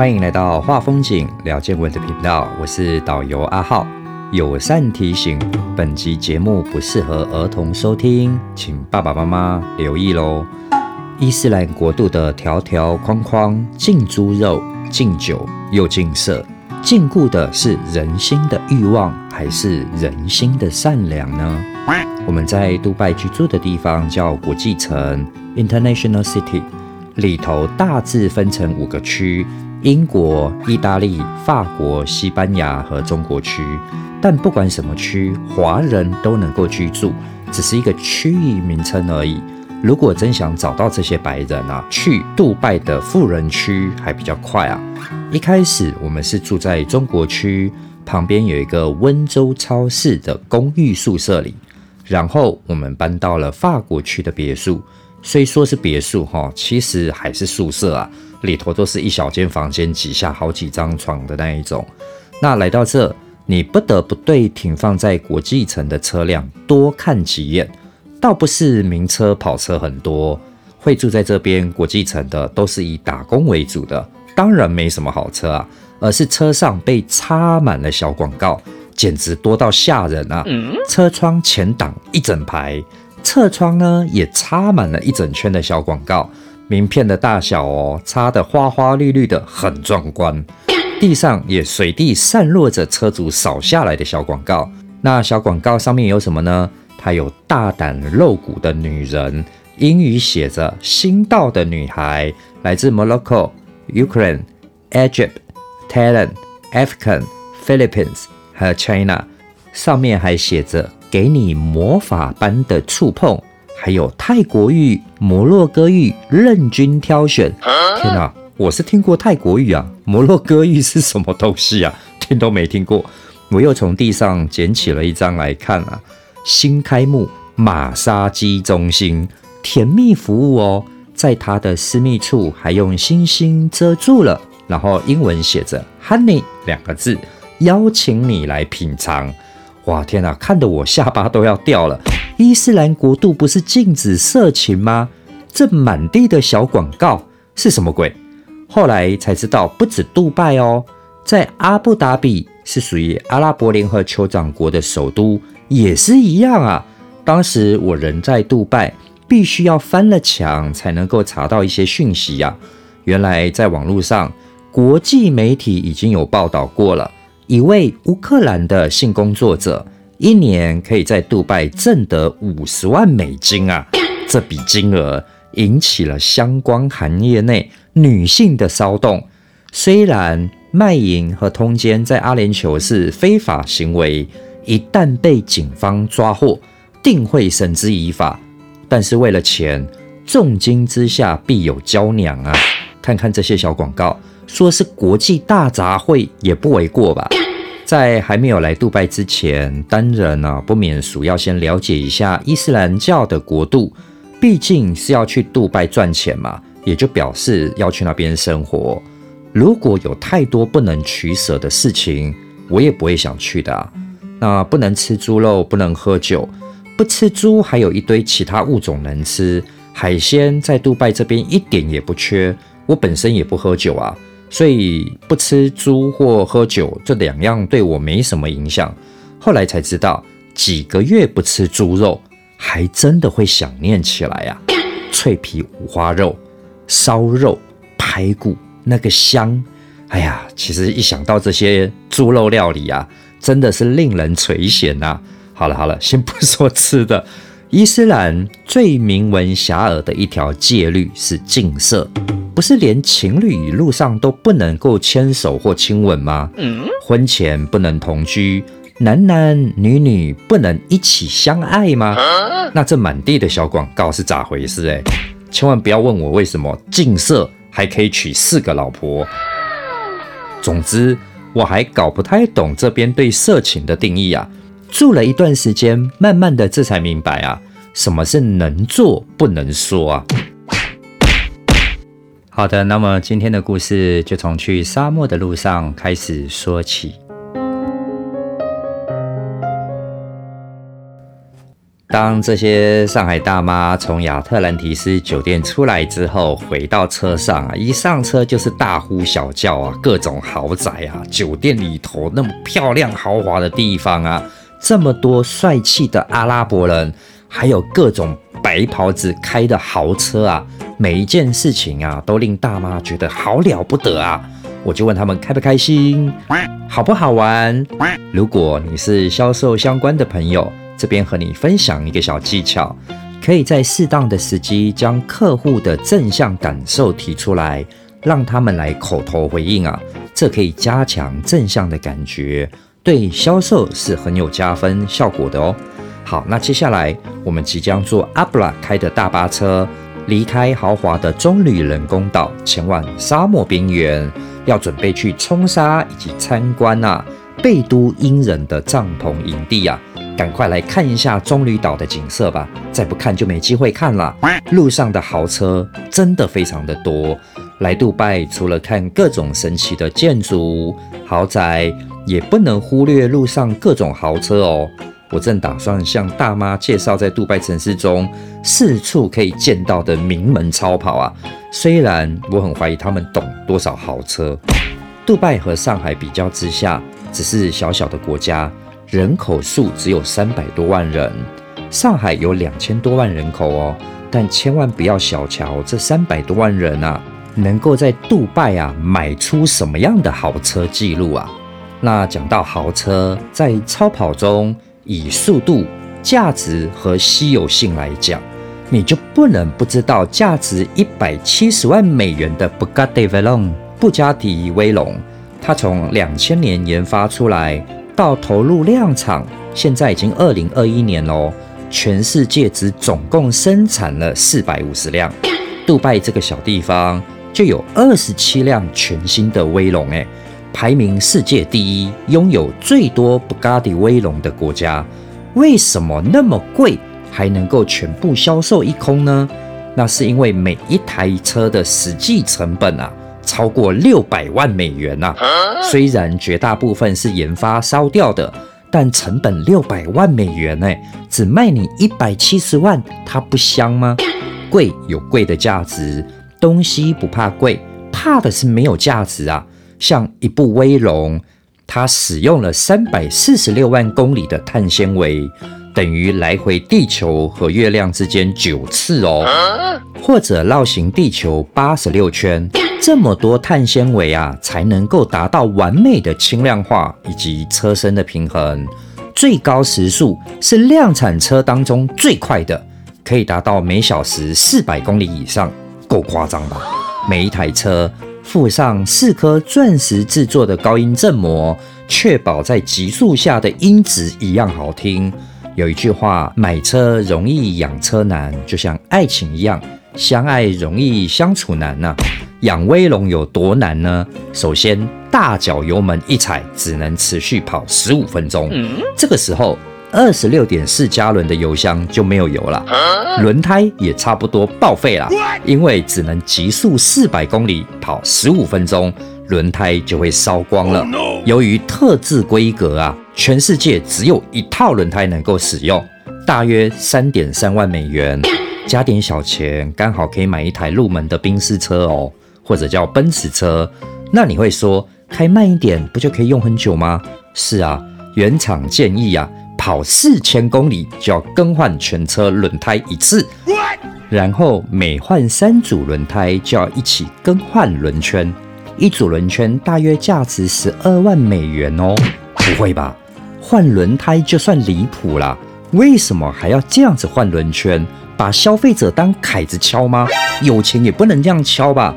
欢迎来到画风景聊见闻的频道，我是导游阿浩。友善提醒：本集节目不适合儿童收听，请爸爸妈妈留意喽。伊斯兰国度的条条框框，禁猪肉、禁酒又禁色，禁锢的是人心的欲望，还是人心的善良呢？我们在杜拜居住的地方叫国际城 （International City），里头大致分成五个区：英国、意大利、法国、西班牙和中国区。但不管什么区，华人都能够居住，只是一个区域名称而已。如果真想找到这些白人啊，去杜拜的富人区还比较快啊。一开始我们是住在中国区旁边有一个温州超市的公寓宿舍里，然后我们搬到了法国区的别墅。虽说是别墅哈，其实还是宿舍啊，里头都是一小间房间挤下好几张床的那一种。那来到这，你不得不对停放在国际城的车辆多看几眼。倒不是名车跑车很多，会住在这边国际城的都是以打工为主的，当然没什么好车啊，而是车上被插满了小广告，简直多到吓人啊！车窗前挡一整排，侧窗呢也插满了一整圈的小广告，名片的大小哦，插的花花绿绿的，很壮观。地上也随地散落着车主扫下来的小广告，那小广告上面有什么呢？它有大胆露骨的女人，英语写着“新到的女孩”，来自 Morocco、Ukraine、Egypt、Thailand、African、Philippines 和 China，上面还写着“给你魔法般的触碰”，还有泰国语、摩洛哥语任君挑选。天哪，我是听过泰国语啊，摩洛哥语是什么东西啊？听都没听过。我又从地上捡起了一张来看啊。新开幕马杀鸡中心甜蜜服务哦，在它的私密处还用星星遮住了，然后英文写着 “honey” 两个字，邀请你来品尝。哇天哪，看得我下巴都要掉了！伊斯兰国度不是禁止色情吗？这满地的小广告是什么鬼？后来才知道，不止杜拜哦，在阿布达比是属于阿拉伯联合酋长国的首都。也是一样啊！当时我人在杜拜，必须要翻了墙才能够查到一些讯息呀。原来在网络上，国际媒体已经有报道过了，一位乌克兰的性工作者一年可以在杜拜挣得五十万美金啊！这笔金额引起了相关行业内女性的骚动。虽然卖淫和通奸在阿联酋是非法行为。一旦被警方抓获，定会绳之以法。但是为了钱，重金之下必有娇娘啊！看看这些小广告，说是国际大杂烩也不为过吧？在还没有来杜拜之前，当然呢不免俗要先了解一下伊斯兰教的国度，毕竟是要去杜拜赚钱嘛，也就表示要去那边生活。如果有太多不能取舍的事情，我也不会想去的。那不能吃猪肉，不能喝酒，不吃猪还有一堆其他物种能吃。海鲜在杜拜这边一点也不缺，我本身也不喝酒啊，所以不吃猪或喝酒这两样对我没什么影响。后来才知道，几个月不吃猪肉，还真的会想念起来呀。脆皮五花肉、烧肉、排骨，那个香，哎呀，其实一想到这些猪肉料理啊。真的是令人垂涎呐！好了好了，先不说吃的，伊斯兰最名闻遐迩的一条戒律是禁色，不是连情侣路上都不能够牵手或亲吻吗？婚前不能同居，男男女女不能一起相爱吗？那这满地的小广告是咋回事？哎，千万不要问我为什么禁色还可以娶四个老婆。总之。我还搞不太懂这边对色情的定义啊，住了一段时间，慢慢的这才明白啊，什么是能做不能说啊。好的，那么今天的故事就从去沙漠的路上开始说起。当这些上海大妈从亚特兰提斯酒店出来之后，回到车上啊，一上车就是大呼小叫啊，各种豪宅啊，酒店里头那么漂亮豪华的地方啊，这么多帅气的阿拉伯人，还有各种白袍子开的豪车啊，每一件事情啊，都令大妈觉得好了不得啊。我就问他们开不开心，好不好玩？如果你是销售相关的朋友。这边和你分享一个小技巧，可以在适当的时机将客户的正向感受提出来，让他们来口头回应啊，这可以加强正向的感觉，对销售是很有加分效果的哦。好，那接下来我们即将坐阿布拉开的大巴车离开豪华的棕榈人工岛，前往沙漠边缘，要准备去冲沙以及参观啊贝都因人的帐篷营地啊。赶快来看一下棕榈岛的景色吧，再不看就没机会看了。路上的豪车真的非常的多。来杜拜除了看各种神奇的建筑豪宅，也不能忽略路上各种豪车哦。我正打算向大妈介绍在杜拜城市中四处可以见到的名门超跑啊。虽然我很怀疑他们懂多少豪车。杜拜和上海比较之下，只是小小的国家。人口数只有三百多万人，上海有两千多万人口哦，但千万不要小瞧这三百多万人啊，能够在杜拜啊买出什么样的豪车记录啊？那讲到豪车，在超跑中，以速度、价值和稀有性来讲，你就不能不知道价值一百七十万美元的 b u g a t t Veyron 布加迪威龙，它从两千年研发出来。到投入量产，现在已经二零二一年喽。全世界只总共生产了四百五十辆，杜拜这个小地方就有二十七辆全新的威龙，哎，排名世界第一，拥有最多布加迪威龙的国家。为什么那么贵还能够全部销售一空呢？那是因为每一台车的实际成本啊。超过六百万美元呐！虽然绝大部分是研发烧掉的，但成本六百万美元呢，只卖你一百七十万，它不香吗？贵有贵的价值，东西不怕贵，怕的是没有价值啊！像一部威龙，它使用了三百四十六万公里的碳纤维。等于来回地球和月亮之间九次哦，或者绕行地球八十六圈，这么多碳纤维啊，才能够达到完美的轻量化以及车身的平衡。最高时速是量产车当中最快的，可以达到每小时四百公里以上，够夸张吧？每一台车附上四颗钻石制作的高音振膜，确保在极速下的音质一样好听。有一句话，买车容易养车难，就像爱情一样，相爱容易相处难呐。养威龙有多难呢？首先，大脚油门一踩，只能持续跑十五分钟，这个时候二十六点四加仑的油箱就没有油了，轮胎也差不多报废了，因为只能极速四百公里跑十五分钟。轮胎就会烧光了。由于特制规格啊，全世界只有一套轮胎能够使用，大约三点三万美元，加点小钱，刚好可以买一台入门的宾士车哦，或者叫奔驰车。那你会说，开慢一点不就可以用很久吗？是啊，原厂建议啊，跑四千公里就要更换全车轮胎一次，然后每换三组轮胎就要一起更换轮圈。一组轮圈大约价值十二万美元哦，不会吧？换轮胎就算离谱了，为什么还要这样子换轮圈？把消费者当凯子敲吗？有钱也不能这样敲吧？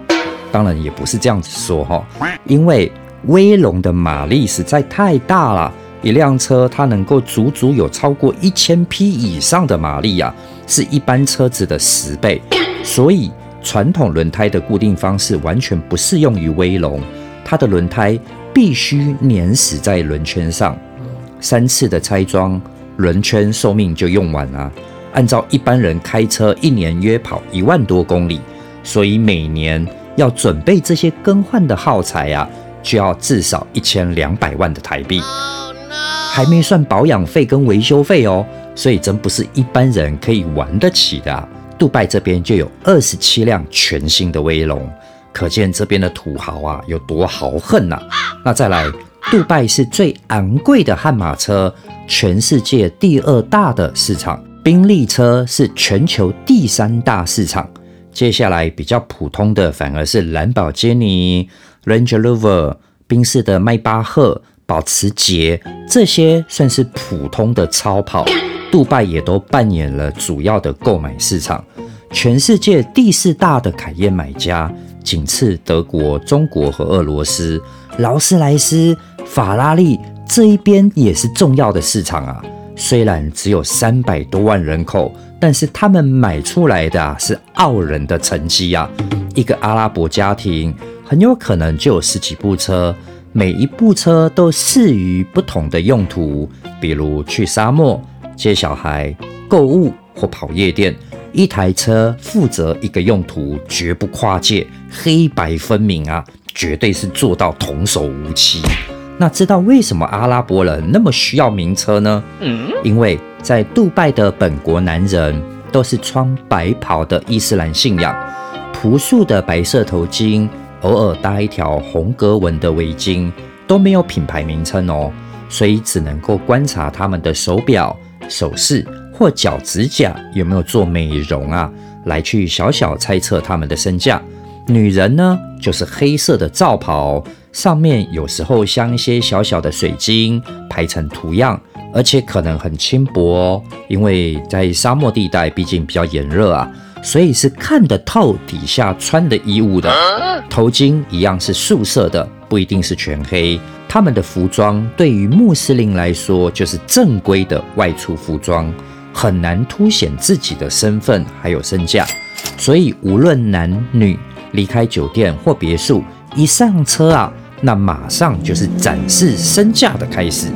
当然也不是这样子说哈，因为威龙的马力实在太大了，一辆车它能够足足有超过一千匹以上的马力呀，是一般车子的十倍，所以。传统轮胎的固定方式完全不适用于威龙，它的轮胎必须粘死在轮圈上，三次的拆装，轮圈寿命就用完了。按照一般人开车一年约跑一万多公里，所以每年要准备这些更换的耗材啊，就要至少一千两百万的台币，还没算保养费跟维修费哦。所以真不是一般人可以玩得起的啊。杜拜这边就有二十七辆全新的威龙，可见这边的土豪啊有多豪横呐！那再来，杜拜是最昂贵的悍马车，全世界第二大的市场；宾利车是全球第三大市场。接下来比较普通的反而是兰博基尼、Range Rover、宾士的迈巴赫、保时捷，这些算是普通的超跑。杜拜也都扮演了主要的购买市场，全世界第四大的凯宴买家，仅次德国、中国和俄罗斯。劳斯莱斯、法拉利这一边也是重要的市场啊。虽然只有三百多万人口，但是他们买出来的啊是傲人的成绩啊。一个阿拉伯家庭很有可能就有十几部车，每一部车都适于不同的用途，比如去沙漠。接小孩、购物或跑夜店，一台车负责一个用途，绝不跨界，黑白分明啊，绝对是做到童叟无欺。那知道为什么阿拉伯人那么需要名车呢？嗯，因为在杜拜的本国男人都是穿白袍的伊斯兰信仰，朴素的白色头巾，偶尔搭一条红格纹的围巾，都没有品牌名称哦，所以只能够观察他们的手表。首饰或脚趾甲有没有做美容啊？来去小小猜测他们的身价。女人呢，就是黑色的罩袍，上面有时候镶一些小小的水晶，排成图样，而且可能很轻薄哦，因为在沙漠地带，毕竟比较炎热啊，所以是看得透底下穿的衣物的。头巾一样是素色的，不一定是全黑。他们的服装对于穆斯林来说就是正规的外出服装，很难凸显自己的身份还有身价。所以无论男女离开酒店或别墅，一上车啊，那马上就是展示身价的开始。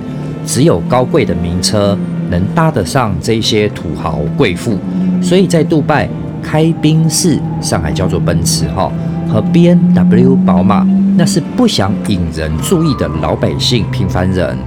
只有高贵的名车能搭得上这些土豪贵妇。所以在杜拜开宾士，上海叫做奔驰哈，和 B N W 宝马。那是不想引人注意的老百姓、平凡人。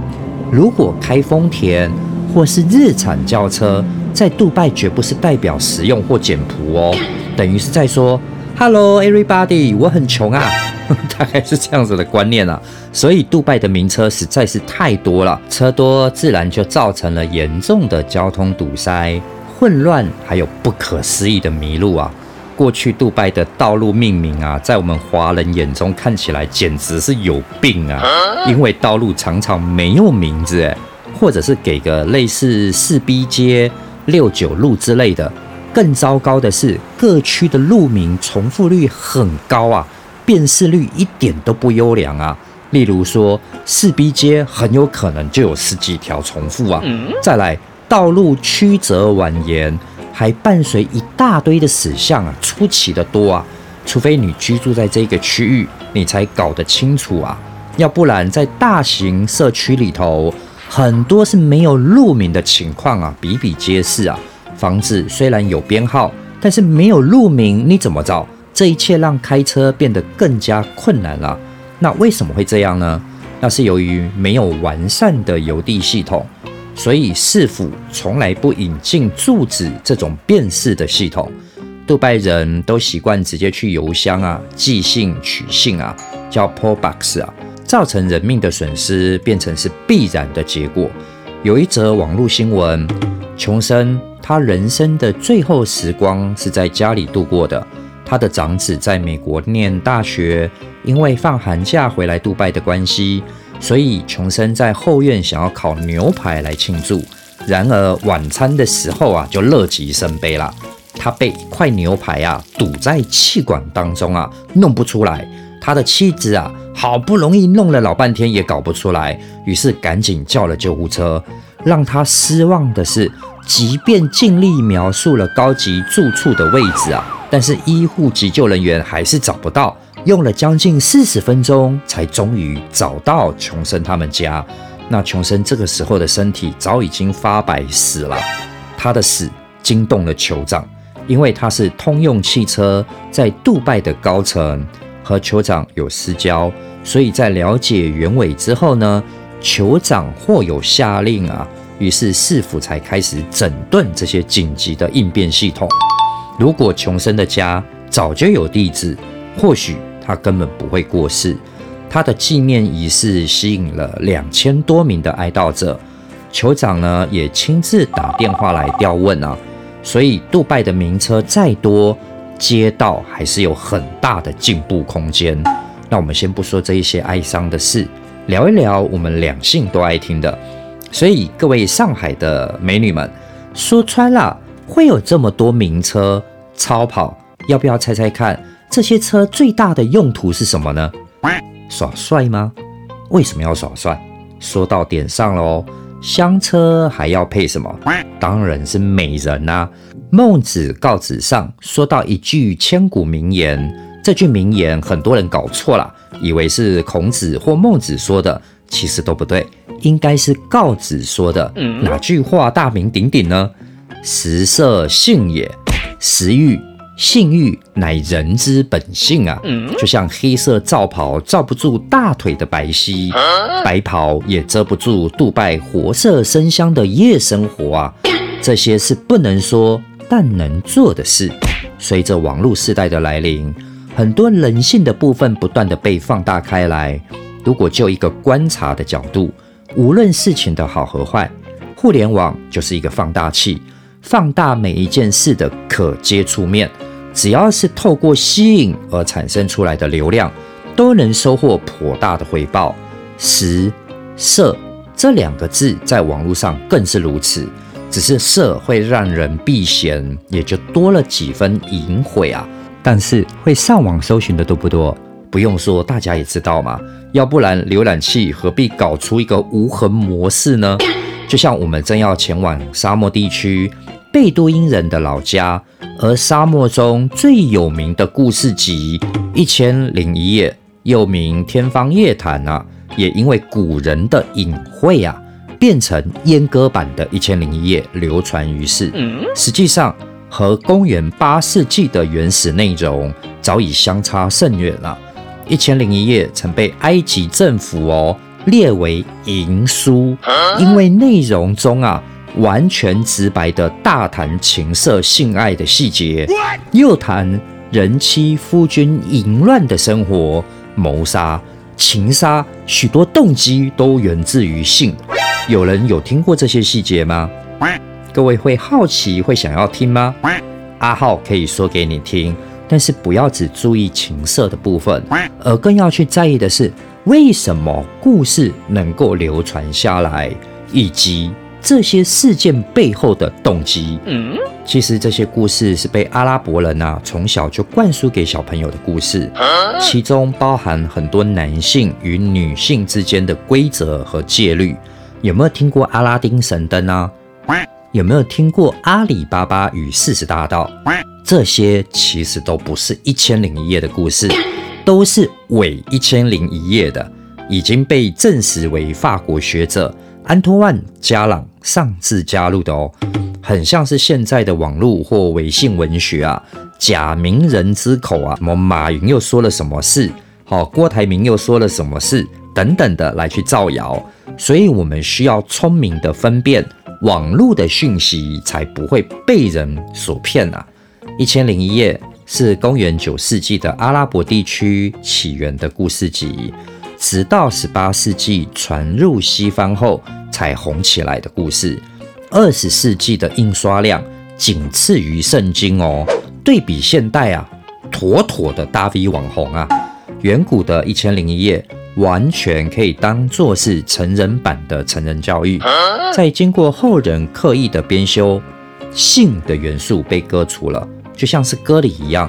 如果开丰田或是日产轿车，在杜拜绝不是代表实用或简朴哦，等于是在说 “Hello everybody，我很穷啊”，大概是这样子的观念啊。所以，杜拜的名车实在是太多了，车多自然就造成了严重的交通堵塞、混乱，还有不可思议的迷路啊。过去杜拜的道路命名啊，在我们华人眼中看起来简直是有病啊！因为道路常常没有名字，哎，或者是给个类似四 B 街、六九路之类的。更糟糕的是，各区的路名重复率很高啊，辨识率一点都不优良啊。例如说，四 B 街很有可能就有十几条重复啊。再来，道路曲折蜿蜒。还伴随一大堆的死相啊，出奇的多啊！除非你居住在这个区域，你才搞得清楚啊。要不然，在大型社区里头，很多是没有路名的情况啊，比比皆是啊。房子虽然有编号，但是没有路名，你怎么找？这一切让开车变得更加困难了。那为什么会这样呢？那是由于没有完善的邮递系统。所以市府从来不引进住址这种辨识的系统，杜拜人都习惯直接去邮箱啊寄信取信啊，叫 post box 啊，造成人命的损失变成是必然的结果。有一则网络新闻，琼生他人生的最后时光是在家里度过的，他的长子在美国念大学，因为放寒假回来杜拜的关系。所以琼生在后院想要烤牛排来庆祝，然而晚餐的时候啊，就乐极生悲了。他被一块牛排啊堵在气管当中啊，弄不出来。他的妻子啊，好不容易弄了老半天也搞不出来，于是赶紧叫了救护车。让他失望的是，即便尽力描述了高级住处的位置啊，但是医护急救人员还是找不到。用了将近四十分钟，才终于找到琼生他们家。那琼生这个时候的身体早已经发白死了。他的死惊动了酋长，因为他是通用汽车在杜拜的高层，和酋长有私交，所以在了解原委之后呢，酋长或有下令啊，于是市府才开始整顿这些紧急的应变系统。如果琼生的家早就有地址，或许他根本不会过世。他的纪念仪式吸引了两千多名的哀悼者，酋长呢也亲自打电话来调问啊。所以，杜拜的名车再多，街道还是有很大的进步空间。那我们先不说这一些哀伤的事，聊一聊我们两性都爱听的。所以，各位上海的美女们，说穿了，会有这么多名车超跑，要不要猜猜看？这些车最大的用途是什么呢？耍帅吗？为什么要耍帅？说到点上了哦，香车还要配什么？当然是美人呐。孟子告子上说到一句千古名言，这句名言很多人搞错了，以为是孔子或孟子说的，其实都不对，应该是告子说的。哪句话大名鼎鼎呢？食色性也，食欲。性欲乃人之本性啊，就像黑色罩袍罩不住大腿的白皙，白袍也遮不住杜拜活色生香的夜生活啊。这些是不能说但能做的事。随着网络时代的来临，很多人性的部分不断的被放大开来。如果就一个观察的角度，无论事情的好和坏，互联网就是一个放大器，放大每一件事的可接触面。只要是透过吸引而产生出来的流量，都能收获颇大的回报。十色这两个字在网络上更是如此，只是色会让人避嫌，也就多了几分淫秽啊。但是会上网搜寻的多不多？不用说，大家也知道嘛。要不然浏览器何必搞出一个无痕模式呢？就像我们正要前往沙漠地区。贝都因人的老家，而沙漠中最有名的故事集《一千零一夜》，又名《天方夜谭》啊，也因为古人的隐晦啊，变成阉割版的《一千零一夜》，流传于世。实际上，和公元八世纪的原始内容早已相差甚远了。《一千零一夜》曾被埃及政府哦列为淫书，因为内容中啊。完全直白的大谈情色性爱的细节，又谈人妻夫君淫乱的生活、谋杀、情杀，许多动机都源自于性。有人有听过这些细节吗？各位会好奇，会想要听吗？阿浩可以说给你听，但是不要只注意情色的部分，而更要去在意的是为什么故事能够流传下来，以及。这些事件背后的动机，嗯，其实这些故事是被阿拉伯人啊从小就灌输给小朋友的故事，其中包含很多男性与女性之间的规则和戒律。有没有听过阿拉丁神灯啊？有没有听过阿里巴巴与四十大盗？这些其实都不是一千零一夜的故事，都是伪一千零一夜的，已经被证实为法国学者。安托万·加朗上次加入的哦，很像是现在的网络或微信文学啊，假名人之口啊，什么马云又说了什么事，好，郭台铭又说了什么事等等的来去造谣，所以我们需要聪明的分辨网络的讯息，才不会被人所骗啊。一千零一夜是公元九世纪的阿拉伯地区起源的故事集。直到十八世纪传入西方后才红起来的故事，二十世纪的印刷量仅次于圣经哦。对比现代啊，妥妥的大 V 网红啊。远古的一千零一夜完全可以当做是成人版的成人教育，在经过后人刻意的编修，性的元素被割除了，就像是歌里一样，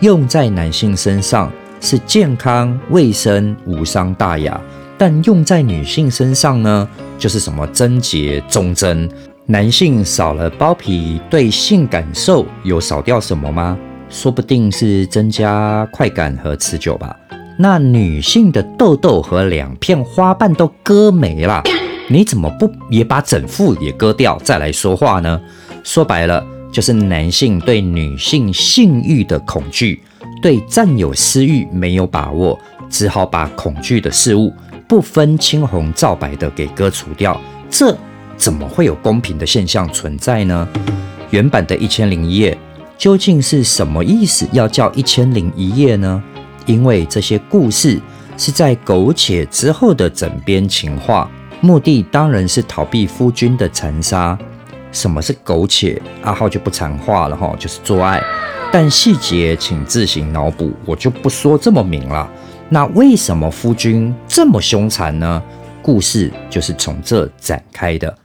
用在男性身上。是健康卫生无伤大雅，但用在女性身上呢，就是什么贞洁忠贞。男性少了包皮，对性感受有少掉什么吗？说不定是增加快感和持久吧。那女性的痘痘和两片花瓣都割没了，你怎么不也把整副也割掉再来说话呢？说白了，就是男性对女性性欲的恐惧。对占有私欲没有把握，只好把恐惧的事物不分青红皂白的给割除掉。这怎么会有公平的现象存在呢？原版的一千零一夜究竟是什么意思？要叫一千零一夜呢？因为这些故事是在苟且之后的枕边情话，目的当然是逃避夫君的残杀。什么是苟且？阿浩就不长话了哈，就是做爱。但细节请自行脑补，我就不说这么明了。那为什么夫君这么凶残呢？故事就是从这展开的。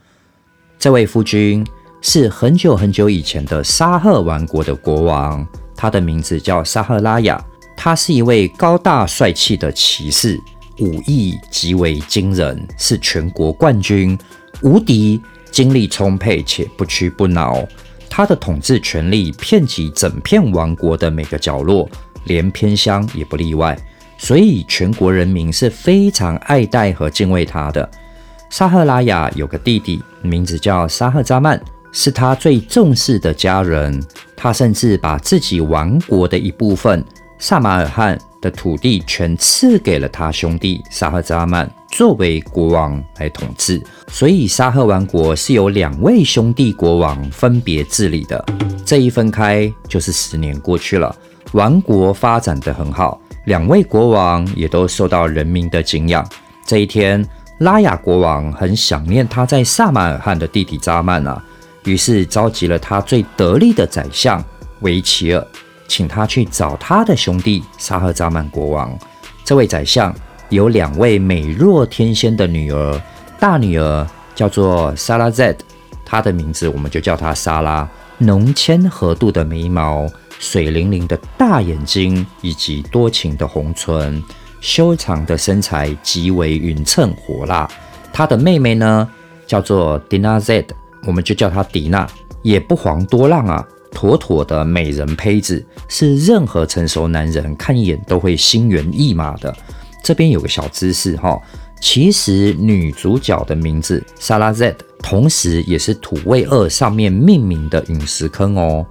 这位夫君是很久很久以前的沙赫王国的国王，他的名字叫沙赫拉雅。他是一位高大帅气的骑士，武艺极为惊人，是全国冠军，无敌，精力充沛且不屈不挠。他的统治权力遍及整片王国的每个角落，连偏乡也不例外。所以全国人民是非常爱戴和敬畏他的。沙赫拉雅有个弟弟，名字叫沙赫扎曼，是他最重视的家人。他甚至把自己王国的一部分萨马尔汗的土地全赐给了他兄弟沙赫扎曼作为国王来统治。所以沙赫王国是由两位兄弟国王分别治理的。这一分开就是十年过去了，王国发展得很好。两位国王也都受到人民的敬仰。这一天，拉雅国王很想念他在萨马尔汗的弟弟扎曼啊，于是召集了他最得力的宰相维齐尔，请他去找他的兄弟沙赫扎曼国王。这位宰相有两位美若天仙的女儿，大女儿叫做莎拉 Z，她的名字我们就叫她莎拉，浓纤合度的眉毛。水灵灵的大眼睛，以及多情的红唇，修长的身材极为匀称火辣。她的妹妹呢，叫做 Dina Z，我们就叫她迪娜，也不遑多让啊，妥妥的美人胚子，是任何成熟男人看一眼都会心猿意马的。这边有个小知识哈，其实女主角的名字莎拉 Z，同时也是土卫二上面命名的陨石坑哦。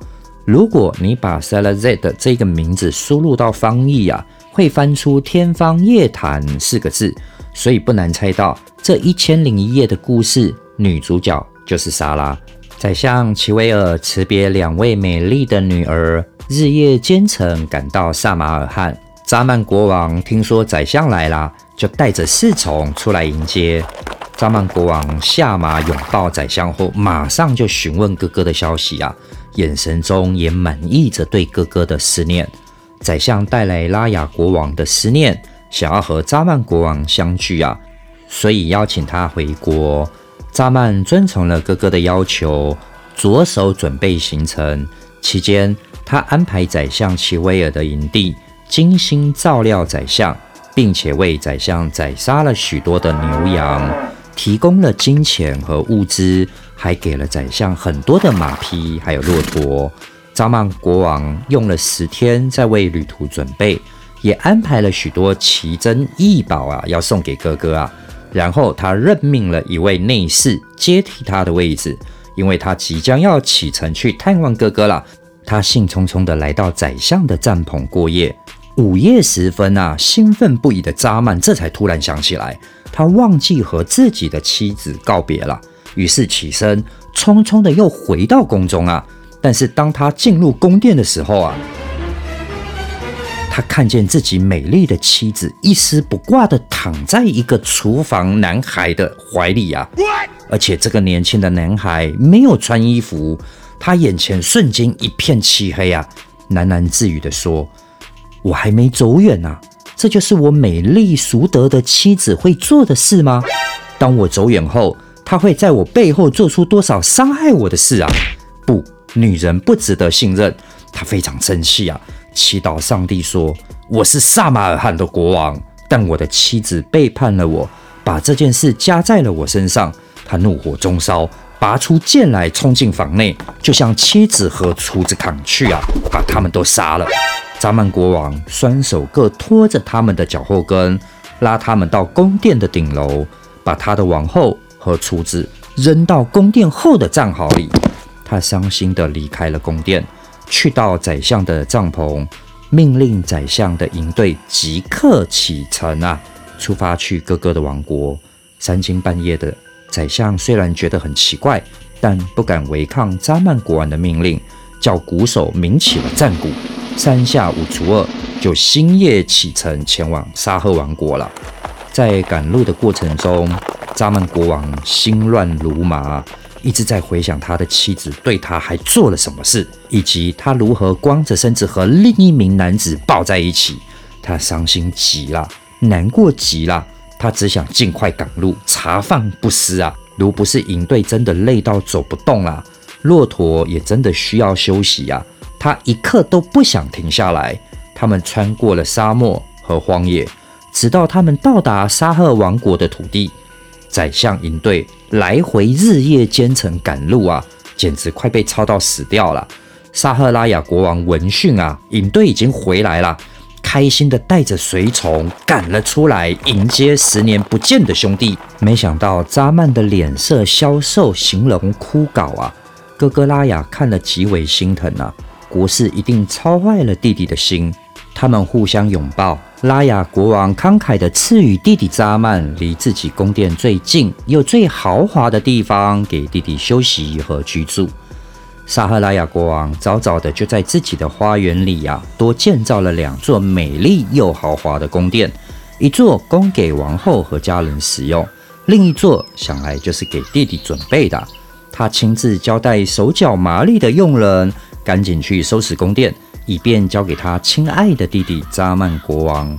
如果你把 salaz 的这个名字输入到翻译啊，会翻出“天方夜谭”四个字，所以不难猜到这一千零一夜的故事女主角就是莎拉。宰相齐维尔辞别两位美丽的女儿，日夜兼程赶到萨马尔汗。扎曼国王听说宰相来了，就带着侍从出来迎接。扎曼国王下马拥抱宰相后，马上就询问哥哥的消息啊。眼神中也满溢着对哥哥的思念。宰相带来拉雅国王的思念，想要和扎曼国王相聚啊，所以邀请他回国。扎曼遵从了哥哥的要求，着手准备行程。期间，他安排宰相齐威尔的营地，精心照料宰相，并且为宰相宰杀了许多的牛羊，提供了金钱和物资。还给了宰相很多的马匹，还有骆驼。扎曼国王用了十天在为旅途准备，也安排了许多奇珍异宝啊，要送给哥哥啊。然后他任命了一位内侍接替他的位置，因为他即将要启程去探望哥哥了。他兴冲冲地来到宰相的帐篷过夜。午夜时分啊，兴奋不已的扎曼这才突然想起来，他忘记和自己的妻子告别了。于是起身，匆匆的又回到宫中啊。但是当他进入宫殿的时候啊，他看见自己美丽的妻子一丝不挂的躺在一个厨房男孩的怀里啊，而且这个年轻的男孩没有穿衣服。他眼前瞬间一片漆黑啊，喃喃自语的说：“我还没走远啊，这就是我美丽淑德的妻子会做的事吗？当我走远后。”他会在我背后做出多少伤害我的事啊？不，女人不值得信任。他非常生气啊，祈祷上帝说：“我是萨马尔汗的国王，但我的妻子背叛了我，把这件事加在了我身上。”他怒火中烧，拔出剑来冲进房内，就向妻子和厨子砍去啊，把他们都杀了。扎曼国王双手各托着他们的脚后跟，拉他们到宫殿的顶楼，把他的王后。和厨子扔到宫殿后的战壕里，他伤心地离开了宫殿，去到宰相的帐篷，命令宰相的营队即刻启程啊，出发去哥哥的王国。三更半夜的宰相虽然觉得很奇怪，但不敢违抗扎曼国王的命令，叫鼓手鸣起了战鼓，三下五除二就星夜启程前往沙赫王国了。在赶路的过程中，扎曼国王心乱如麻，一直在回想他的妻子对他还做了什么事，以及他如何光着身子和另一名男子抱在一起。他伤心极了，难过极了。他只想尽快赶路，茶饭不思啊！如不是营队真的累到走不动了，骆驼也真的需要休息呀。他一刻都不想停下来。他们穿过了沙漠和荒野，直到他们到达沙赫王国的土地。宰相营队来回日夜兼程赶路啊，简直快被操到死掉了。沙赫拉雅国王闻讯啊，营队已经回来了。开心的带着随从赶了出来，迎接十年不见的兄弟。没想到扎曼的脸色消瘦，形容枯槁啊！哥哥拉雅看了极为心疼啊，国事一定操坏了弟弟的心。他们互相拥抱，拉雅国王慷慨地赐予弟弟扎曼离自己宫殿最近又最豪华的地方，给弟弟休息和居住。撒赫拉雅国王早早的就在自己的花园里呀，多建造了两座美丽又豪华的宫殿，一座供给王后和家人使用，另一座想来就是给弟弟准备的。他亲自交代手脚麻利的佣人，赶紧去收拾宫殿，以便交给他亲爱的弟弟扎曼国王。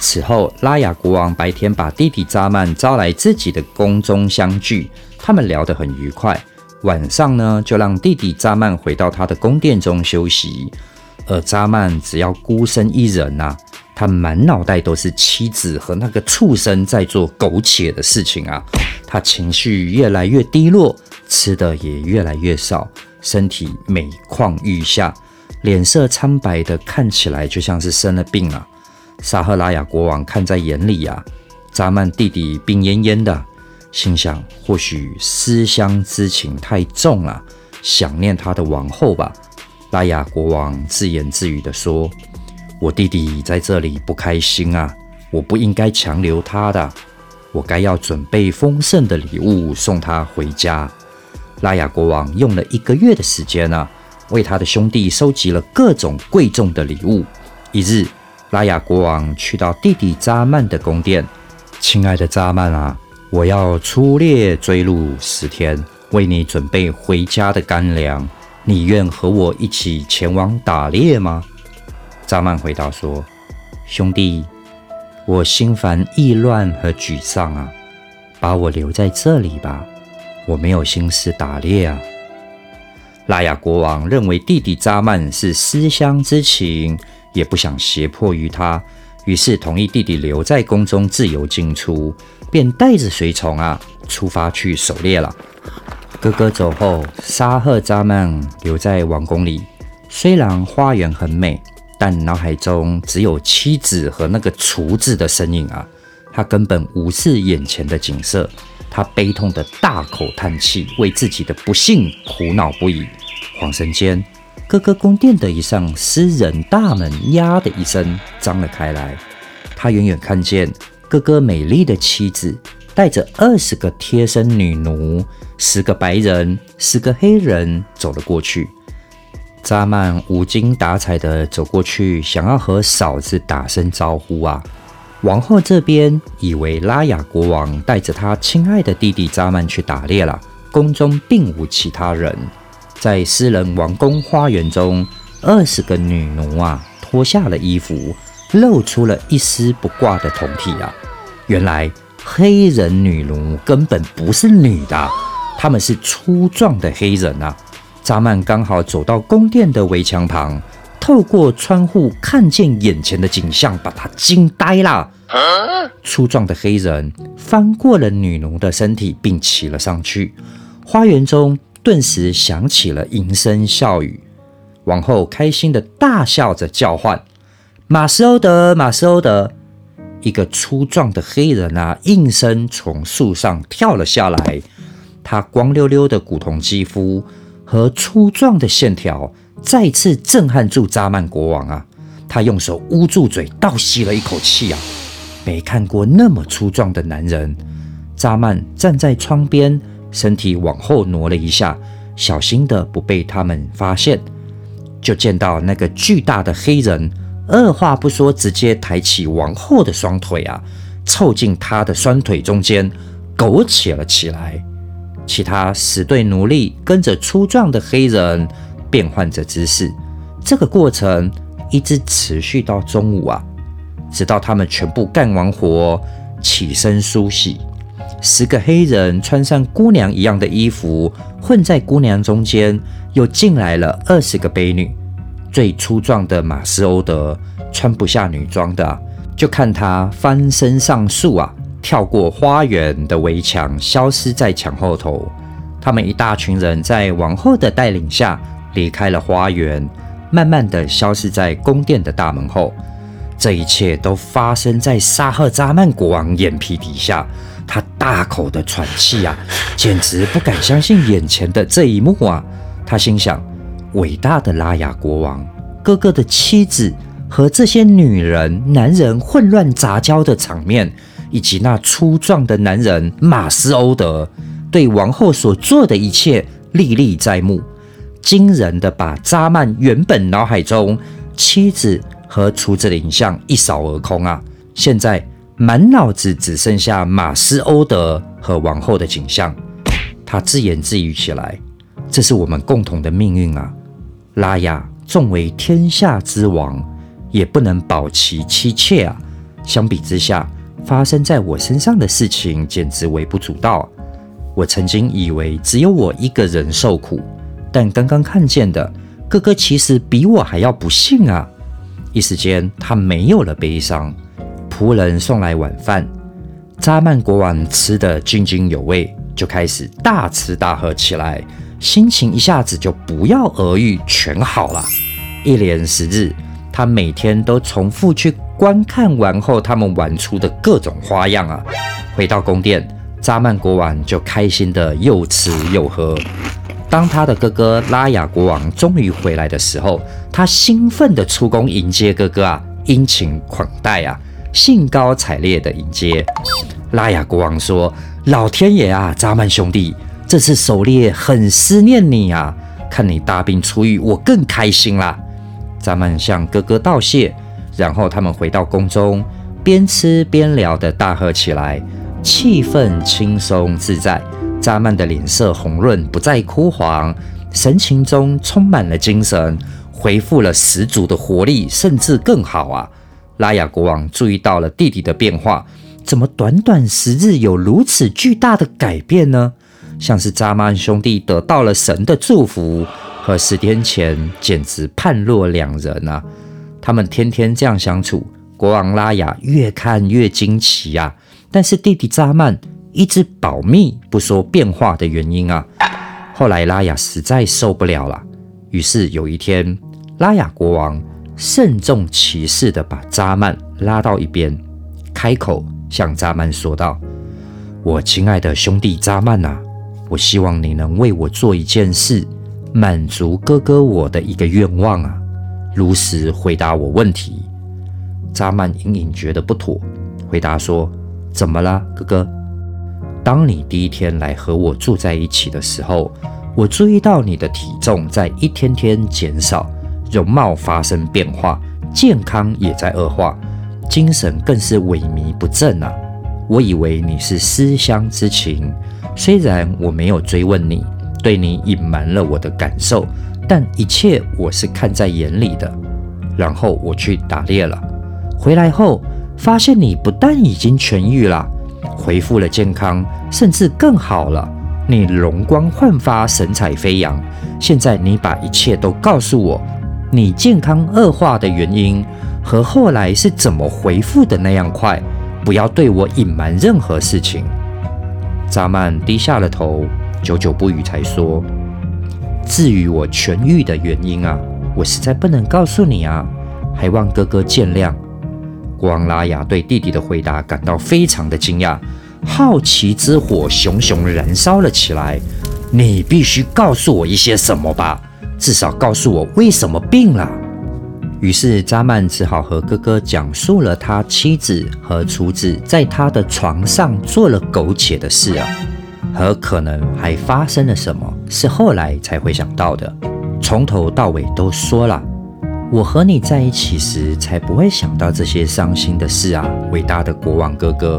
此后，拉雅国王白天把弟弟扎曼招来自己的宫中相聚，他们聊得很愉快。晚上呢，就让弟弟扎曼回到他的宫殿中休息，而扎曼只要孤身一人呐，他满脑袋都是妻子和那个畜生在做苟且的事情啊，他情绪越来越低落，吃的也越来越少，身体每况愈下，脸色苍白的，看起来就像是生了病了。沙赫拉雅国王看在眼里呀，扎曼弟弟病恹恹的。心想，或许思乡之情太重了，想念他的王后吧。拉雅国王自言自语地说：“我弟弟在这里不开心啊，我不应该强留他的，我该要准备丰盛的礼物送他回家。”拉雅国王用了一个月的时间啊，为他的兄弟收集了各种贵重的礼物。一日，拉雅国王去到弟弟扎曼的宫殿，亲爱的扎曼啊。我要出猎追鹿十天，为你准备回家的干粮。你愿和我一起前往打猎吗？扎曼回答说：“兄弟，我心烦意乱和沮丧啊，把我留在这里吧，我没有心思打猎啊。”拉雅国王认为弟弟扎曼是思乡之情，也不想胁迫于他。于是同意弟弟留在宫中自由进出，便带着随从啊出发去狩猎了。哥哥走后，沙赫扎曼留在王宫里。虽然花园很美，但脑海中只有妻子和那个厨子的身影啊，他根本无视眼前的景色。他悲痛的大口叹气，为自己的不幸苦恼不已。恍神间。哥哥宫殿的一扇私人大门“呀”的一声张了开来，他远远看见哥哥美丽的妻子带着二十个贴身女奴，十个白人，十个黑人走了过去。扎曼无精打采地走过去，想要和嫂子打声招呼啊。王后这边以为拉雅国王带着他亲爱的弟弟扎曼去打猎了，宫中并无其他人。在私人王宫花园中，二十个女奴啊，脱下了衣服，露出了一丝不挂的胴体啊。原来黑人女奴根本不是女的，她们是粗壮的黑人啊。扎曼刚好走到宫殿的围墙旁，透过窗户看见眼前的景象，把他惊呆了。粗壮的黑人翻过了女奴的身体，并骑了上去。花园中。顿时响起了银声笑语，王后开心的大笑着叫唤：“马斯欧德，马斯欧德！”一个粗壮的黑人啊，应声从树上跳了下来。他光溜溜的古铜肌肤和粗壮的线条，再次震撼住扎曼国王啊！他用手捂住嘴，倒吸了一口气啊！没看过那么粗壮的男人。扎曼站在窗边，身体往后挪了一下，小心的不被他们发现。就见到那个巨大的黑人，二话不说，直接抬起王后的双腿啊，凑近他的双腿中间，苟且了起来。其他十对奴隶跟着粗壮的黑人变换着姿势，这个过程一直持续到中午啊，直到他们全部干完活，起身梳洗。十个黑人穿上姑娘一样的衣服，混在姑娘中间，又进来了二十个婢女。最粗壮的马斯欧德穿不下女装的，就看他翻身上树啊，跳过花园的围墙，消失在墙后头。他们一大群人在王后的带领下离开了花园，慢慢的消失在宫殿的大门后。这一切都发生在沙赫扎曼国王眼皮底下。他大口的喘气啊，简直不敢相信眼前的这一幕啊！他心想：伟大的拉雅国王，哥哥的妻子和这些女人、男人混乱杂交的场面，以及那粗壮的男人马斯欧德对王后所做的一切历历在目，惊人的把扎曼原本脑海中妻子和厨子的影像一扫而空啊！现在。满脑子只剩下马斯欧德和王后的景象，他自言自语起来：“这是我们共同的命运啊！拉雅纵为天下之王，也不能保其妻妾啊！相比之下，发生在我身上的事情简直微不足道。我曾经以为只有我一个人受苦，但刚刚看见的哥哥其实比我还要不幸啊！一时间，他没有了悲伤。”仆人送来晚饭，扎曼国王吃得津津有味，就开始大吃大喝起来，心情一下子就不药而愈，全好了。一连十日，他每天都重复去观看完后他们玩出的各种花样啊。回到宫殿，扎曼国王就开心的又吃又喝。当他的哥哥拉雅国王终于回来的时候，他兴奋的出宫迎接哥哥啊，殷勤款待啊。兴高采烈地迎接拉雅国王说：“老天爷啊，扎曼兄弟，这次狩猎很思念你啊！看你大病初愈，我更开心啦。”扎曼向哥哥道谢，然后他们回到宫中，边吃边聊的大喝起来，气氛轻松自在。扎曼的脸色红润，不再枯黄，神情中充满了精神，恢复了十足的活力，甚至更好啊！拉雅国王注意到了弟弟的变化，怎么短短十日有如此巨大的改变呢？像是扎曼兄弟得到了神的祝福，和十天前简直判若两人啊！他们天天这样相处，国王拉雅越看越惊奇呀。但是弟弟扎曼一直保密，不说变化的原因啊。后来拉雅实在受不了了，于是有一天，拉雅国王。慎重其事地把扎曼拉到一边，开口向扎曼说道：“我亲爱的兄弟扎曼啊，我希望你能为我做一件事，满足哥哥我的一个愿望啊！如实回答我问题。”扎曼隐隐觉得不妥，回答说：“怎么了，哥哥？当你第一天来和我住在一起的时候，我注意到你的体重在一天天减少。”容貌发生变化，健康也在恶化，精神更是萎靡不振啊！我以为你是思乡之情，虽然我没有追问你，对你隐瞒了我的感受，但一切我是看在眼里的。然后我去打猎了，回来后发现你不但已经痊愈了，恢复了健康，甚至更好了。你容光焕发，神采飞扬。现在你把一切都告诉我。你健康恶化的原因和后来是怎么恢复的那样快？不要对我隐瞒任何事情。扎曼低下了头，久久不语，才说：“至于我痊愈的原因啊，我实在不能告诉你啊，还望哥哥见谅。”国王拉雅对弟弟的回答感到非常的惊讶，好奇之火熊熊燃烧了起来。你必须告诉我一些什么吧。至少告诉我为什么病了。于是扎曼只好和哥哥讲述了他妻子和厨子在他的床上做了苟且的事啊，和可能还发生了什么，是后来才会想到的。从头到尾都说了，我和你在一起时才不会想到这些伤心的事啊，伟大的国王哥哥。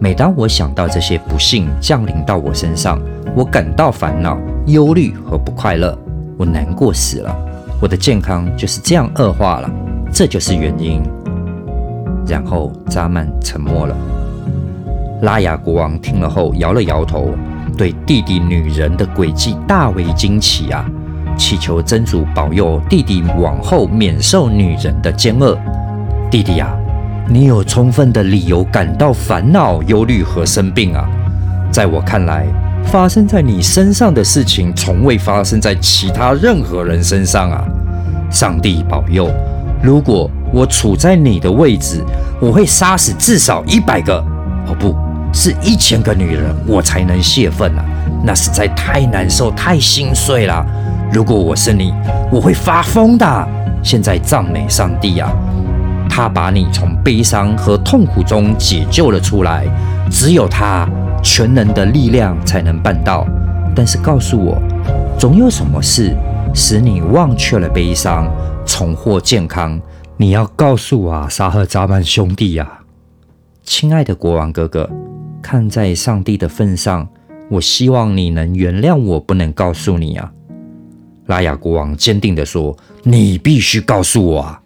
每当我想到这些不幸降临到我身上，我感到烦恼、忧虑和不快乐，我难过死了。我的健康就是这样恶化了，这就是原因。然后扎曼沉默了。拉雅国王听了后摇了摇头，对弟弟女人的诡计大为惊奇啊，祈求真主保佑弟弟往后免受女人的奸恶。弟弟啊，你有充分的理由感到烦恼、忧虑和生病啊。在我看来。发生在你身上的事情，从未发生在其他任何人身上啊！上帝保佑！如果我处在你的位置，我会杀死至少一百个，哦，不是一千个女人，我才能泄愤啊！那实在太难受、太心碎了。如果我是你，我会发疯的。现在赞美上帝啊！他把你从悲伤和痛苦中解救了出来，只有他。全能的力量才能办到，但是告诉我，总有什么事使你忘却了悲伤，重获健康？你要告诉我啊，沙赫扎曼兄弟呀，亲爱的国王哥哥，看在上帝的份上，我希望你能原谅我，不能告诉你啊。拉雅国王坚定地说：“你必须告诉我啊。”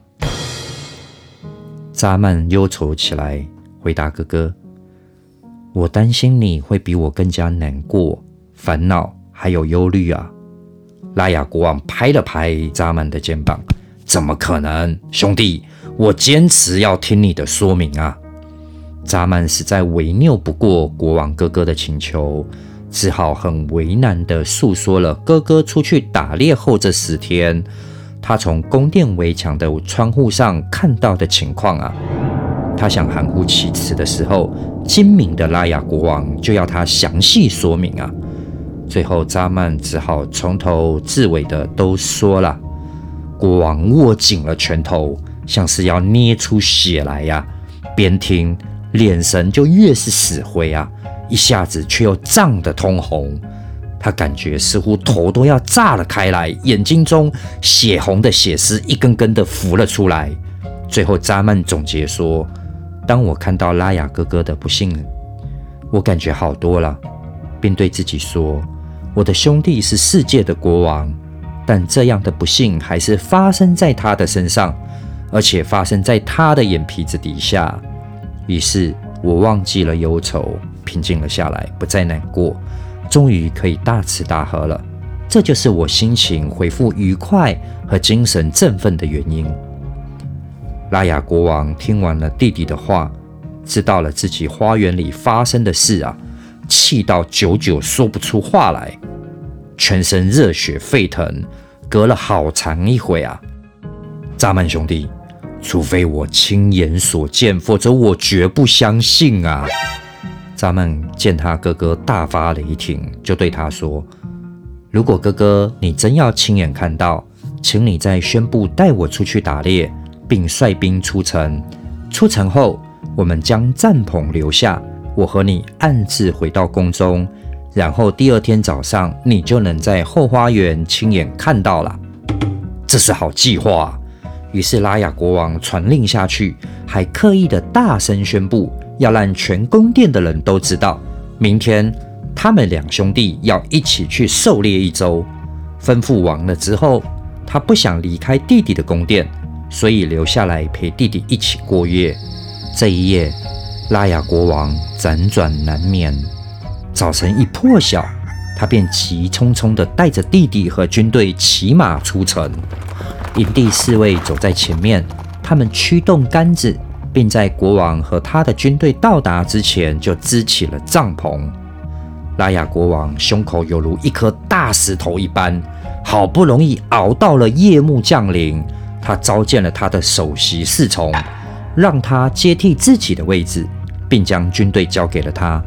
扎曼忧愁起来，回答哥哥。我担心你会比我更加难过、烦恼，还有忧虑啊！拉雅国王拍了拍扎曼的肩膀：“怎么可能，兄弟？我坚持要听你的说明啊！”扎曼实在违拗不过国王哥哥的请求，只好很为难地诉说了哥哥出去打猎后这十天，他从宫殿围墙的窗户上看到的情况啊！他想含糊其辞的时候，精明的拉雅国王就要他详细说明啊。最后扎曼只好从头至尾的都说了。国王握紧了拳头，像是要捏出血来呀。边听，脸神就越是死灰啊，一下子却又涨得通红。他感觉似乎头都要炸了开来，眼睛中血红的血丝一根根的浮了出来。最后扎曼总结说。当我看到拉雅哥哥的不幸，我感觉好多了，并对自己说：“我的兄弟是世界的国王，但这样的不幸还是发生在他的身上，而且发生在他的眼皮子底下。”于是，我忘记了忧愁，平静了下来，不再难过，终于可以大吃大喝了。这就是我心情恢复愉快和精神振奋的原因。拉雅国王听完了弟弟的话，知道了自己花园里发生的事啊，气到久久说不出话来，全身热血沸腾，隔了好长一会啊。扎曼兄弟，除非我亲眼所见，否则我绝不相信啊。扎曼见他哥哥大发雷霆，就对他说：“如果哥哥你真要亲眼看到，请你再宣布带我出去打猎。”并率兵出城。出城后，我们将帐篷留下，我和你暗自回到宫中，然后第二天早上，你就能在后花园亲眼看到了。这是好计划。于是拉雅国王传令下去，还刻意的大声宣布，要让全宫殿的人都知道，明天他们两兄弟要一起去狩猎一周。吩咐完了之后，他不想离开弟弟的宫殿。所以留下来陪弟弟一起过夜。这一夜，拉雅国王辗转难眠。早晨一破晓，他便急匆匆地带着弟弟和军队骑马出城。营地侍卫走在前面，他们驱动杆子，并在国王和他的军队到达之前就支起了帐篷。拉雅国王胸口犹如一颗大石头一般，好不容易熬到了夜幕降临。他召见了他的首席侍从，让他接替自己的位置，并将军队交给了他，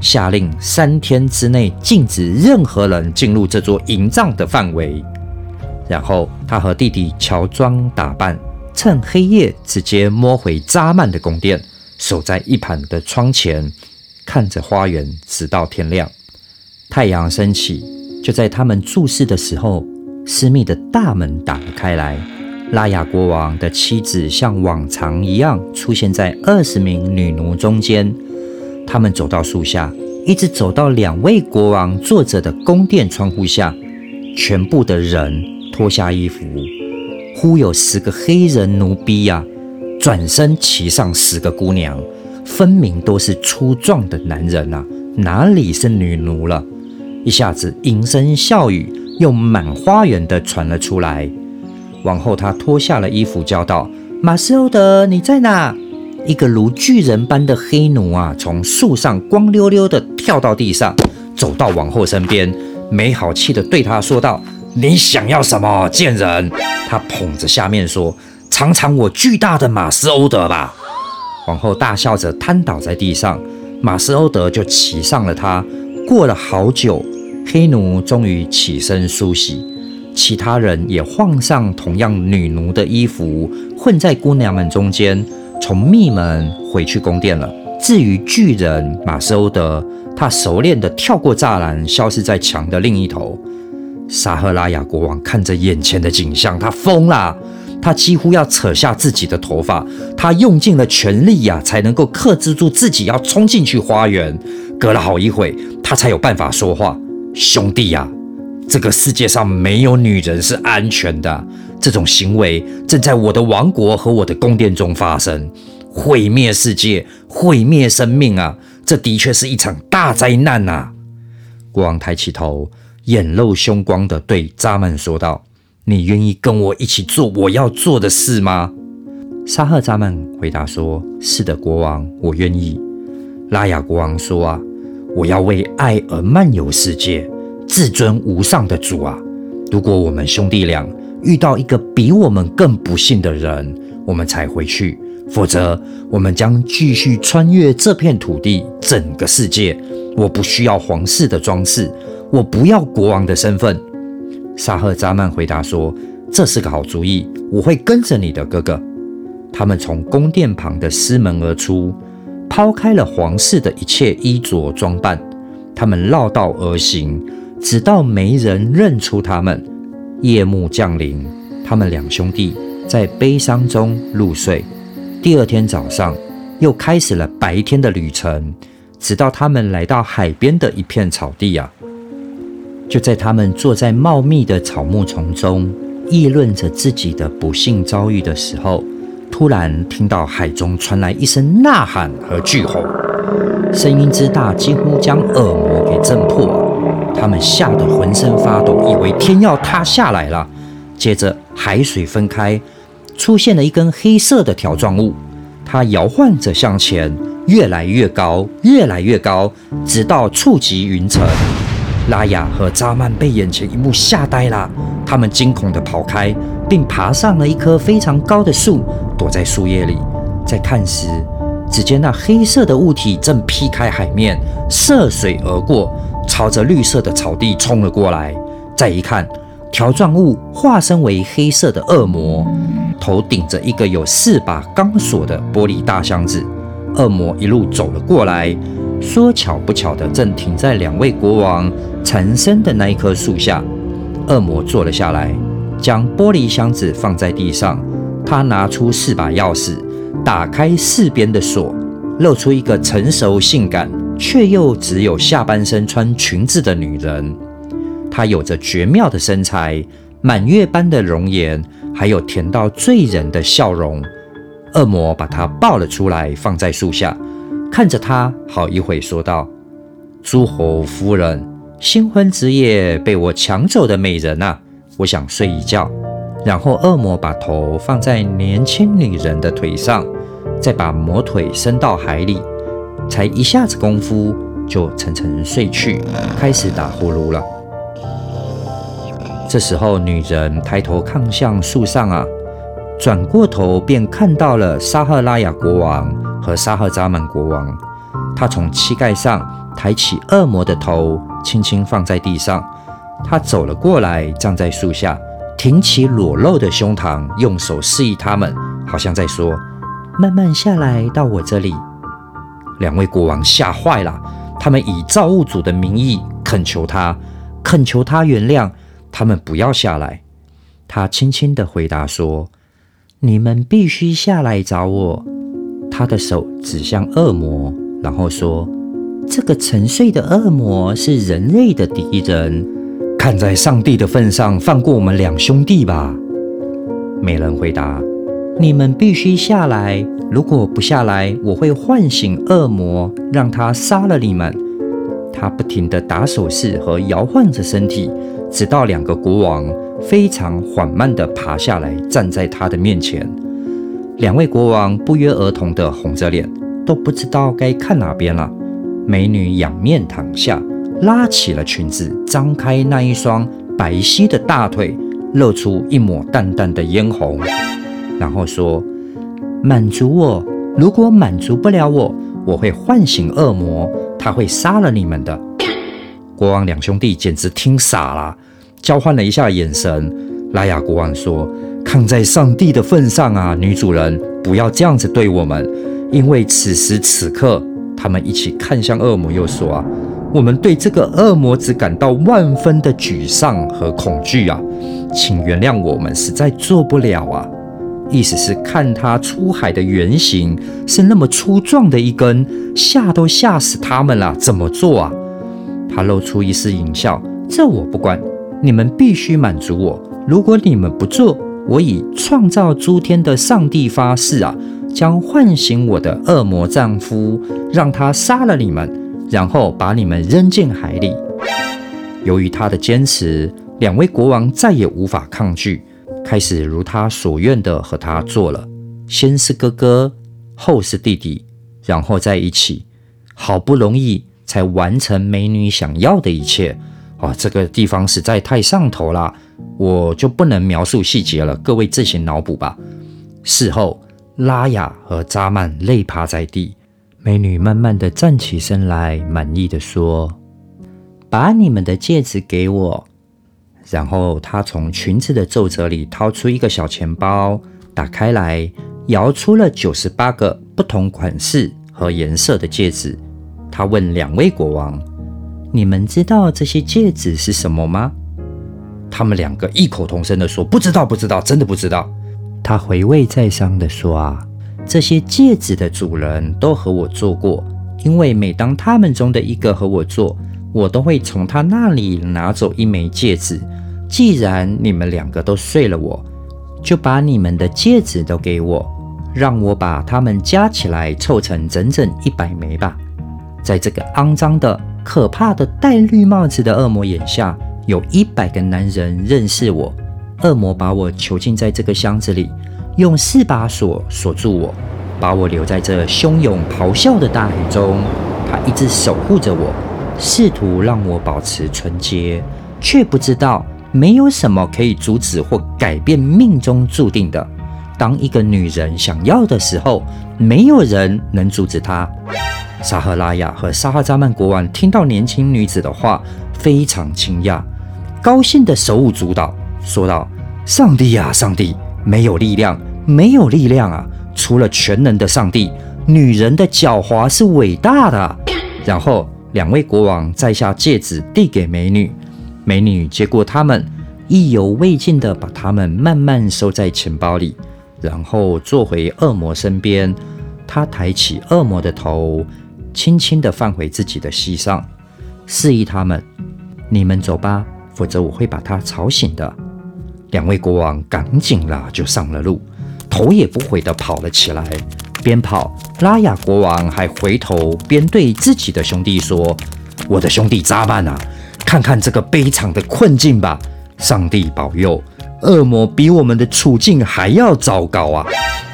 下令三天之内禁止任何人进入这座营帐的范围。然后他和弟弟乔装打扮，趁黑夜直接摸回扎曼的宫殿，守在一旁的窗前，看着花园，直到天亮。太阳升起，就在他们注视的时候，私密的大门打了开来。拉雅国王的妻子像往常一样出现在二十名女奴中间。他们走到树下，一直走到两位国王坐着的宫殿窗户下，全部的人。脱下衣服，忽有十个黑人奴婢呀，转身骑上十个姑娘，分明都是粗壮的男人啊，哪里是女奴了？一下子，淫声笑语又满花园的传了出来。往后，他脱下了衣服，叫道：“马斯欧德，你在哪？”一个如巨人般的黑奴啊，从树上光溜溜的跳到地上，走到王后身边，没好气的对他说道。你想要什么，贱人？他捧着下面说：“尝尝我巨大的马斯欧德吧。”王后大笑着瘫倒在地上，马斯欧德就骑上了他。过了好久，黑奴终于起身梳洗，其他人也换上同样女奴的衣服，混在姑娘们中间，从密门回去宫殿了。至于巨人马斯欧德，他熟练地跳过栅栏，消失在墙的另一头。沙赫拉雅国王看着眼前的景象，他疯了，他几乎要扯下自己的头发，他用尽了全力呀，才能够克制住自己要冲进去花园。隔了好一会，他才有办法说话：“兄弟呀，这个世界上没有女人是安全的，这种行为正在我的王国和我的宫殿中发生，毁灭世界，毁灭生命啊！这的确是一场大灾难呐！”国王抬起头。眼露凶光的对扎曼说道：“你愿意跟我一起做我要做的事吗？”沙赫扎曼回答说：“是的，国王，我愿意。”拉雅国王说：“啊，我要为爱而漫游世界，至尊无上的主啊！如果我们兄弟俩遇到一个比我们更不幸的人，我们才回去；否则，我们将继续穿越这片土地，整个世界。我不需要皇室的装饰。”我不要国王的身份，沙赫扎曼回答说：“这是个好主意，我会跟着你的哥哥。”他们从宫殿旁的私门而出，抛开了皇室的一切衣着装扮，他们绕道而行，直到没人认出他们。夜幕降临，他们两兄弟在悲伤中入睡。第二天早上，又开始了白天的旅程，直到他们来到海边的一片草地啊。就在他们坐在茂密的草木丛中，议论着自己的不幸遭遇的时候，突然听到海中传来一声呐喊和巨吼，声音之大，几乎将耳膜给震破。他们吓得浑身发抖，以为天要塌下来了。接着，海水分开，出现了一根黑色的条状物，它摇晃着向前，越来越高，越来越高，直到触及云层。拉雅和扎曼被眼前一幕吓呆了，他们惊恐地跑开，并爬上了一棵非常高的树，躲在树叶里。在看时，只见那黑色的物体正劈开海面，涉水而过，朝着绿色的草地冲了过来。再一看，条状物化身为黑色的恶魔，头顶着一个有四把钢锁的玻璃大箱子。恶魔一路走了过来。说巧不巧的，正停在两位国王缠身的那一棵树下。恶魔坐了下来，将玻璃箱子放在地上。他拿出四把钥匙，打开四边的锁，露出一个成熟、性感却又只有下半身穿裙子的女人。她有着绝妙的身材、满月般的容颜，还有甜到醉人的笑容。恶魔把她抱了出来，放在树下。看着她好一会，说道：“诸侯夫人，新婚之夜被我抢走的美人啊，我想睡一觉。”然后恶魔把头放在年轻女人的腿上，再把魔腿伸到海里，才一下子功夫就沉沉睡去，开始打呼噜了。这时候，女人抬头看向树上啊，转过头便看到了沙赫拉雅国王。和沙赫扎曼国王，他从膝盖上抬起恶魔的头，轻轻放在地上。他走了过来，站在树下，挺起裸露的胸膛，用手示意他们，好像在说：“慢慢下来到我这里。”两位国王吓坏了，他们以造物主的名义恳求他，恳求他原谅他们，不要下来。他轻轻地回答说：“你们必须下来找我。”他的手指向恶魔，然后说：“这个沉睡的恶魔是人类的敌人，看在上帝的份上，放过我们两兄弟吧。”美人回答：“你们必须下来，如果不下来，我会唤醒恶魔，让他杀了你们。”他不停地打手势和摇晃着身体，直到两个国王。非常缓慢地爬下来，站在他的面前。两位国王不约而同地红着脸，都不知道该看哪边了。美女仰面躺下，拉起了裙子，张开那一双白皙的大腿，露出一抹淡淡的嫣红，然后说：“满足我，如果满足不了我，我会唤醒恶魔，他会杀了你们的。”国王两兄弟简直听傻了。交换了一下眼神，拉雅国王说：“看在上帝的份上啊，女主人，不要这样子对我们。因为此时此刻，他们一起看向恶魔，又说啊，我们对这个恶魔只感到万分的沮丧和恐惧啊，请原谅我们，实在做不了啊。意思是看他出海的原型是那么粗壮的一根，吓都吓死他们了，怎么做啊？他露出一丝淫笑，这我不管。”你们必须满足我。如果你们不做，我以创造诸天的上帝发誓啊，将唤醒我的恶魔丈夫，让他杀了你们，然后把你们扔进海里。由于他的坚持，两位国王再也无法抗拒，开始如他所愿的和他做了。先是哥哥，后是弟弟，然后在一起，好不容易才完成美女想要的一切。啊，这个地方实在太上头了，我就不能描述细节了，各位自行脑补吧。事后，拉雅和扎曼累趴在地，美女慢慢的站起身来，满意的说：“把你们的戒指给我。”然后她从裙子的皱褶里掏出一个小钱包，打开来，摇出了九十八个不同款式和颜色的戒指。她问两位国王。你们知道这些戒指是什么吗？他们两个异口同声地说：“不知道，不知道，真的不知道。”他回味再三地说：“啊，这些戒指的主人都和我做过，因为每当他们中的一个和我做，我都会从他那里拿走一枚戒指。既然你们两个都睡了，我就把你们的戒指都给我，让我把它们加起来凑成整整一百枚吧。在这个肮脏的……”可怕的戴绿帽子的恶魔眼下有一百个男人认识我。恶魔把我囚禁在这个箱子里，用四把锁锁住我，把我留在这汹涌咆哮的大海中。他一直守护着我，试图让我保持纯洁，却不知道没有什么可以阻止或改变命中注定的。当一个女人想要的时候，没有人能阻止她。沙赫拉雅和沙哈扎曼国王听到年轻女子的话，非常惊讶，高兴的手舞足蹈，说道：“上帝呀，上帝，没有力量，没有力量啊！除了全能的上帝，女人的狡猾是伟大的。”然后，两位国王摘下戒指递给美女，美女接过它们，意犹未尽的把它们慢慢收在钱包里，然后坐回恶魔身边。她抬起恶魔的头。轻轻地放回自己的膝上，示意他们：“你们走吧，否则我会把他吵醒的。”两位国王赶紧了就上了路，头也不回地跑了起来。边跑，拉雅国王还回头边对自己的兄弟说：“我的兄弟扎曼啊，看看这个悲惨的困境吧！上帝保佑，恶魔比我们的处境还要糟糕啊！”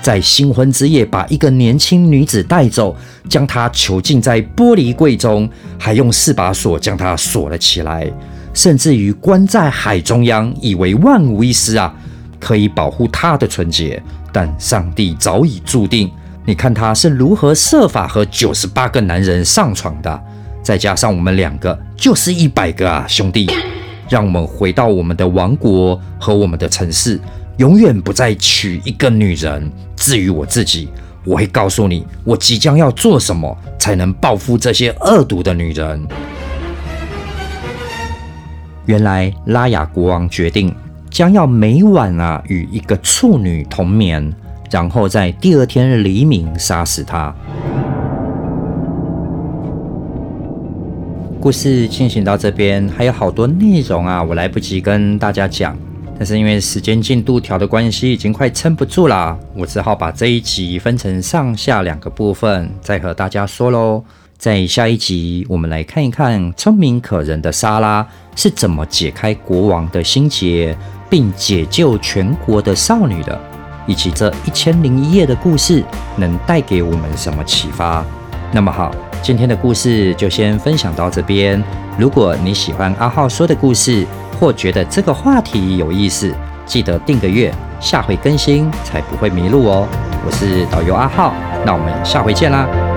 在新婚之夜，把一个年轻女子带走，将她囚禁在玻璃柜中，还用四把锁将她锁了起来，甚至于关在海中央，以为万无一失啊，可以保护她的纯洁。但上帝早已注定，你看他是如何设法和九十八个男人上床的，再加上我们两个，就是一百个啊，兄弟！让我们回到我们的王国和我们的城市，永远不再娶一个女人。至于我自己，我会告诉你，我即将要做什么，才能报复这些恶毒的女人。原来拉雅国王决定将要每晚啊与一个处女同眠，然后在第二天黎明杀死他。故事进行到这边，还有好多内容啊，我来不及跟大家讲。但是因为时间进度条的关系，已经快撑不住啦，我只好把这一集分成上下两个部分，再和大家说喽。在下一集，我们来看一看聪明可人的莎拉是怎么解开国王的心结，并解救全国的少女的，以及这一千零一夜的故事能带给我们什么启发。那么好，今天的故事就先分享到这边。如果你喜欢阿浩说的故事，或觉得这个话题有意思，记得订个月，下回更新才不会迷路哦。我是导游阿浩，那我们下回见啦。